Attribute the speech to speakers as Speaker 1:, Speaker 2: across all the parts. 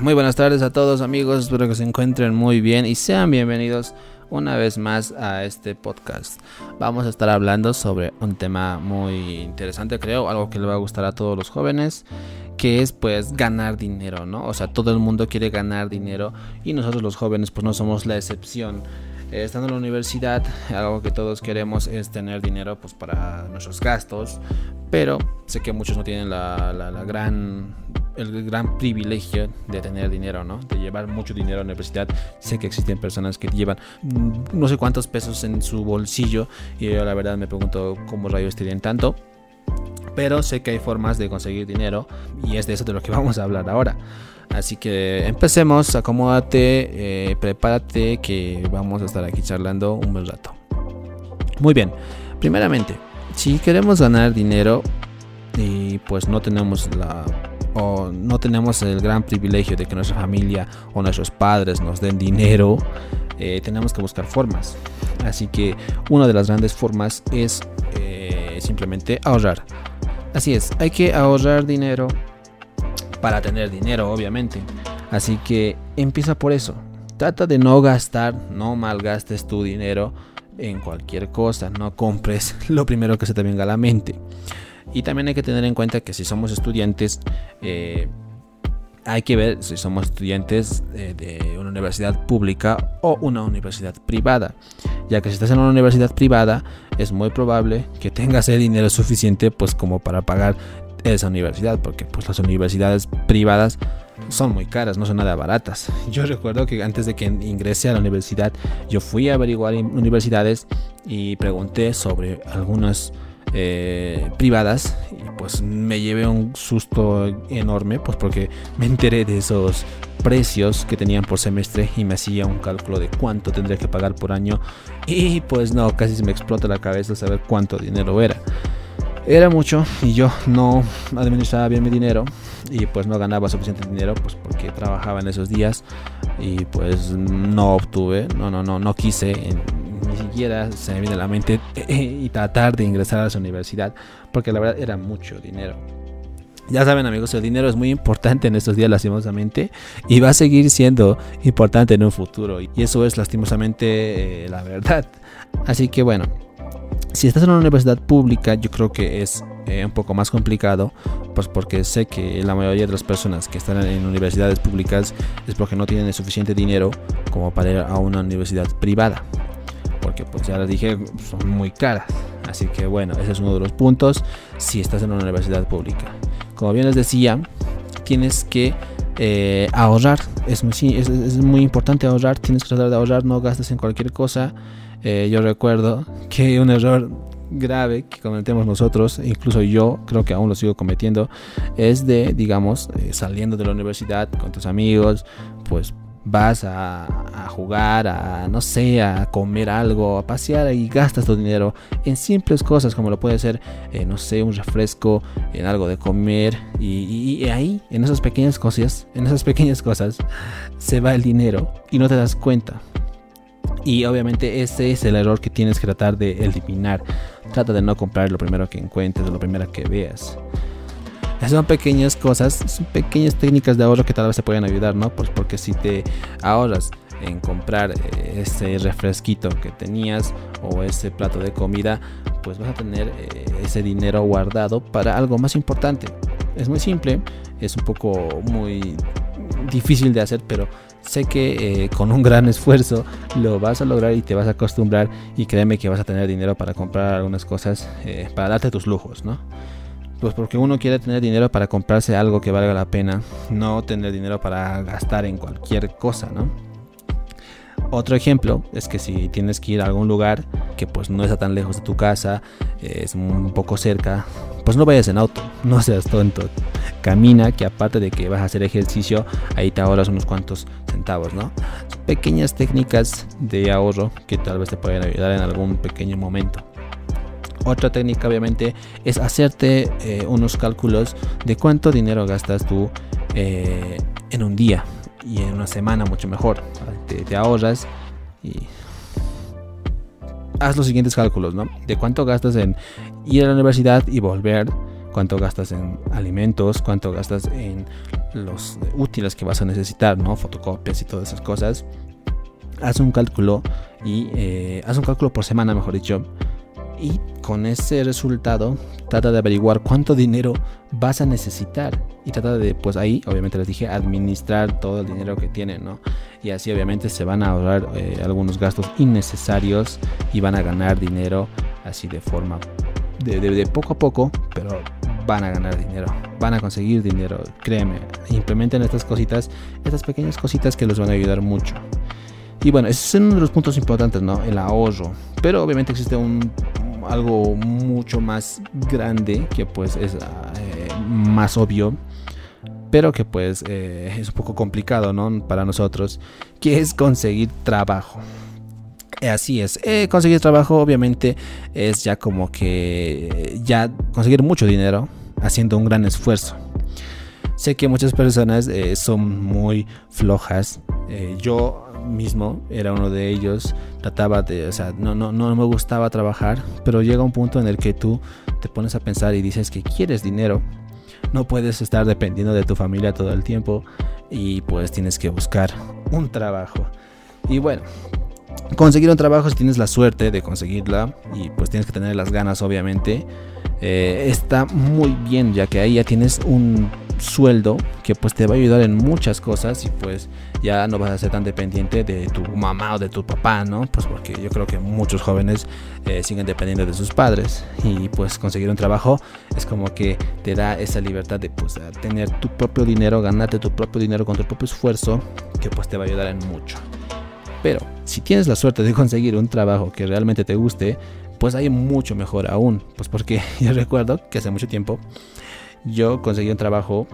Speaker 1: Muy buenas tardes a todos amigos, espero que se encuentren muy bien y sean bienvenidos una vez más a este podcast. Vamos a estar hablando sobre un tema muy interesante, creo, algo que le va a gustar a todos los jóvenes, que es pues ganar dinero, ¿no? O sea, todo el mundo quiere ganar dinero y nosotros los jóvenes pues no somos la excepción. Eh, estando en la universidad, algo que todos queremos es tener dinero pues para nuestros gastos, pero sé que muchos no tienen la, la, la gran el gran privilegio de tener dinero, ¿no? De llevar mucho dinero a la universidad. Sé que existen personas que llevan mm, no sé cuántos pesos en su bolsillo y yo la verdad me pregunto cómo rayos tienen tanto. Pero sé que hay formas de conseguir dinero y es de eso de lo que vamos a hablar ahora. Así que empecemos, acomódate, eh, prepárate que vamos a estar aquí charlando un buen rato. Muy bien, primeramente, si queremos ganar dinero y pues no tenemos la o no tenemos el gran privilegio de que nuestra familia o nuestros padres nos den dinero, eh, tenemos que buscar formas. Así que una de las grandes formas es eh, simplemente ahorrar. Así es, hay que ahorrar dinero para tener dinero, obviamente. Así que empieza por eso. Trata de no gastar, no malgastes tu dinero en cualquier cosa, no compres lo primero que se te venga a la mente. Y también hay que tener en cuenta que si somos estudiantes, eh, hay que ver si somos estudiantes eh, de una universidad pública o una universidad privada. Ya que si estás en una universidad privada, es muy probable que tengas el dinero suficiente pues como para pagar esa universidad. Porque pues las universidades privadas son muy caras, no son nada baratas. Yo recuerdo que antes de que ingrese a la universidad, yo fui a averiguar universidades y pregunté sobre algunas eh, privadas pues me llevé un susto enorme pues porque me enteré de esos precios que tenían por semestre y me hacía un cálculo de cuánto tendría que pagar por año y pues no, casi se me explota la cabeza saber cuánto dinero era. Era mucho y yo no administraba bien mi dinero y pues no ganaba suficiente dinero pues porque trabajaba en esos días y pues no obtuve, no, no, no, no quise ni siquiera se me viene a la mente y tratar de ingresar a esa universidad, porque la verdad era mucho dinero. Ya saben amigos, el dinero es muy importante en estos días lastimosamente y va a seguir siendo importante en un futuro y eso es lastimosamente eh, la verdad. Así que bueno, si estás en una universidad pública yo creo que es eh, un poco más complicado, pues porque sé que la mayoría de las personas que están en universidades públicas es porque no tienen el suficiente dinero como para ir a una universidad privada porque pues ya les dije, son muy caras. Así que bueno, ese es uno de los puntos si estás en una universidad pública. Como bien les decía, tienes que eh, ahorrar. Es muy, es, es muy, importante ahorrar. Tienes que tratar de ahorrar, no gastes en cualquier cosa. Eh, yo recuerdo que un error grave que cometemos nosotros, incluso yo creo que aún lo sigo cometiendo, es de, digamos, eh, saliendo de la universidad con tus amigos, pues vas a, jugar, a no sé, a comer algo, a pasear y gastas tu dinero en simples cosas como lo puede ser, eh, no sé, un refresco, en algo de comer y, ahí, en esas pequeñas cosas, en esas pequeñas cosas, se va el dinero y no te das cuenta. Y obviamente ese es el error que tienes que tratar de eliminar. Trata de no comprar lo primero que encuentres, lo primero que veas. Son pequeñas cosas, son pequeñas técnicas de ahorro que tal vez te pueden ayudar, ¿no? Pues porque si te ahorras en comprar eh, ese refresquito que tenías o ese plato de comida, pues vas a tener eh, ese dinero guardado para algo más importante. Es muy simple, es un poco muy difícil de hacer, pero sé que eh, con un gran esfuerzo lo vas a lograr y te vas a acostumbrar y créeme que vas a tener dinero para comprar algunas cosas, para darte tus lujos, ¿no? Pues porque uno quiere tener dinero para comprarse algo que valga la pena, no tener dinero para gastar en cualquier cosa, ¿no? Otro ejemplo es que si tienes que ir a algún lugar que pues no está tan lejos de tu casa, es un poco cerca, pues no vayas en auto, no seas tonto. Camina, que aparte de que vas a hacer ejercicio, ahí te ahorras unos cuantos centavos, ¿no? Pequeñas técnicas de ahorro que tal vez te pueden ayudar en algún pequeño momento. Otra técnica obviamente es hacerte eh, unos cálculos de cuánto dinero gastas tú eh, en un día y en una semana mucho mejor. Te, ahorras y haz los siguientes cálculos, ¿no? De cuánto gastas en ir a la universidad y volver, cuánto gastas en alimentos, cuánto gastas en los útiles que vas a necesitar, ¿no? Fotocopias y todas esas cosas. Haz un cálculo y eh, haz un cálculo por semana, mejor dicho. Y con ese resultado trata de averiguar cuánto dinero vas a necesitar y trata de, pues ahí, obviamente les dije, administrar todo el dinero que tienen, ¿no? Y así obviamente se van a ahorrar eh, algunos gastos innecesarios y van a ganar dinero así de forma, de poco a poco, pero van a ganar dinero, van a conseguir dinero, créeme, implementen estas cositas, estas pequeñas cositas que les van a ayudar mucho. Y bueno, ese es uno de los puntos importantes, ¿no? El ahorro. Pero obviamente existe un algo mucho más grande que pues es eh, más obvio pero que pues eh, es un poco complicado ¿no? para nosotros que es conseguir trabajo Así es, eh, conseguir trabajo obviamente es ya como que ya conseguir mucho dinero haciendo un gran esfuerzo. Sé que muchas personas eh, son muy flojas. Eh, yo mismo era uno de ellos. Trataba de, o sea, no, no, no me gustaba trabajar, pero llega un punto en el que tú te pones a pensar y dices que quieres dinero. No puedes estar dependiendo de tu familia todo el tiempo y pues tienes que buscar un trabajo. Y bueno, conseguir un trabajo si tienes la suerte de conseguirla y pues tienes que tener las ganas obviamente eh, está muy bien ya que ahí ya tienes un sueldo que pues te va a ayudar en muchas cosas y pues ya no vas a ser tan dependiente de tu mamá o de tu papá, ¿no? Pues porque yo creo que muchos jóvenes eh, siguen dependiendo de sus padres y pues conseguir un trabajo es como que te da esa libertad de pues tener tu propio dinero, ganarte tu propio dinero con tu propio esfuerzo que pues te va a ayudar en mucho. Pero si tienes la suerte de conseguir un trabajo que realmente te guste, pues hay mucho mejor aún. Pues porque yo recuerdo que hace mucho tiempo yo conseguí un trabajo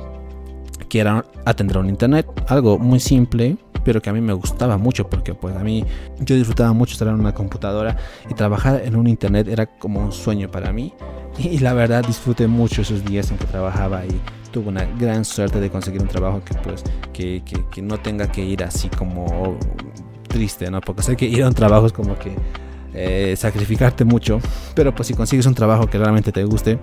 Speaker 1: que era atender un internet, algo muy simple, pero que a mí me gustaba mucho porque pues a mí yo disfrutaba mucho estar en una computadora y trabajar en un internet era como un sueño para mí y la verdad disfruté mucho esos días en que trabajaba y tuve una gran suerte de conseguir un trabajo que pues que, que, no tenga que ir así como triste, ¿no? Porque sé que ir a un trabajo es como que eh, sacrificarte mucho, pero pues si consigues un trabajo que realmente te guste,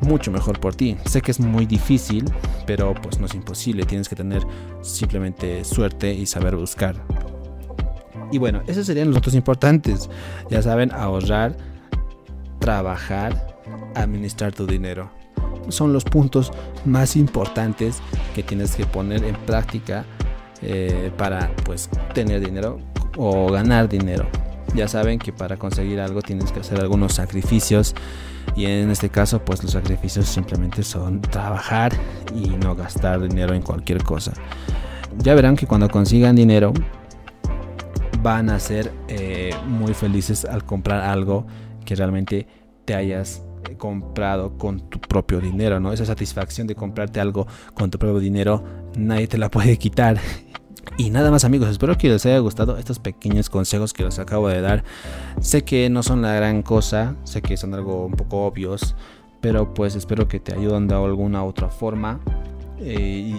Speaker 1: mucho mejor por ti. Sé que es muy difícil, pero pues no es imposible, tienes que tener simplemente suerte y saber buscar. Y bueno, esos serían los otros importantes. Ya saben, ahorrar, trabajar, administrar tu dinero. Son los puntos más importantes que tienes que poner en práctica eh, para pues tener dinero o ganar dinero. Ya saben que para conseguir algo tienes que hacer algunos sacrificios y en este caso pues los sacrificios simplemente son trabajar y no gastar dinero en cualquier cosa. Ya verán que cuando consigan dinero van a ser eh, muy felices al comprar algo que realmente te hayas eh, comprado con tu propio dinero, ¿no? Esa satisfacción de comprarte algo con tu propio dinero nadie te la puede quitar y nada más amigos, espero que les haya gustado estos pequeños consejos que les acabo de dar. Sé que no son la gran cosa, sé que son algo un poco obvios, pero pues espero que te ayuden de alguna otra forma. Eh,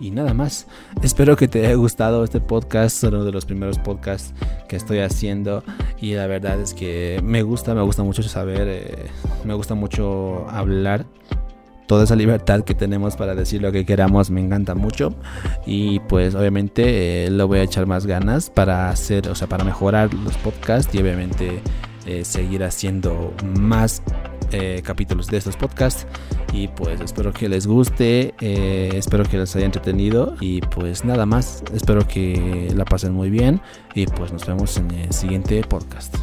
Speaker 1: y, nada más. Espero que te haya gustado este podcast, uno de los primeros podcasts que estoy haciendo. Y la verdad es que me gusta, me gusta mucho saber, eh, me gusta mucho hablar toda esa libertad que tenemos para decir lo que queramos me encanta mucho. Y pues obviamente eh, lo voy a echar más ganas para hacer, o sea, para mejorar los podcasts y obviamente eh, seguir haciendo más eh, capítulos de estos podcasts. Y pues espero que les guste, espero que les haya entretenido. Y pues nada más, espero que la pasen muy bien. Y pues nos vemos en el siguiente podcast.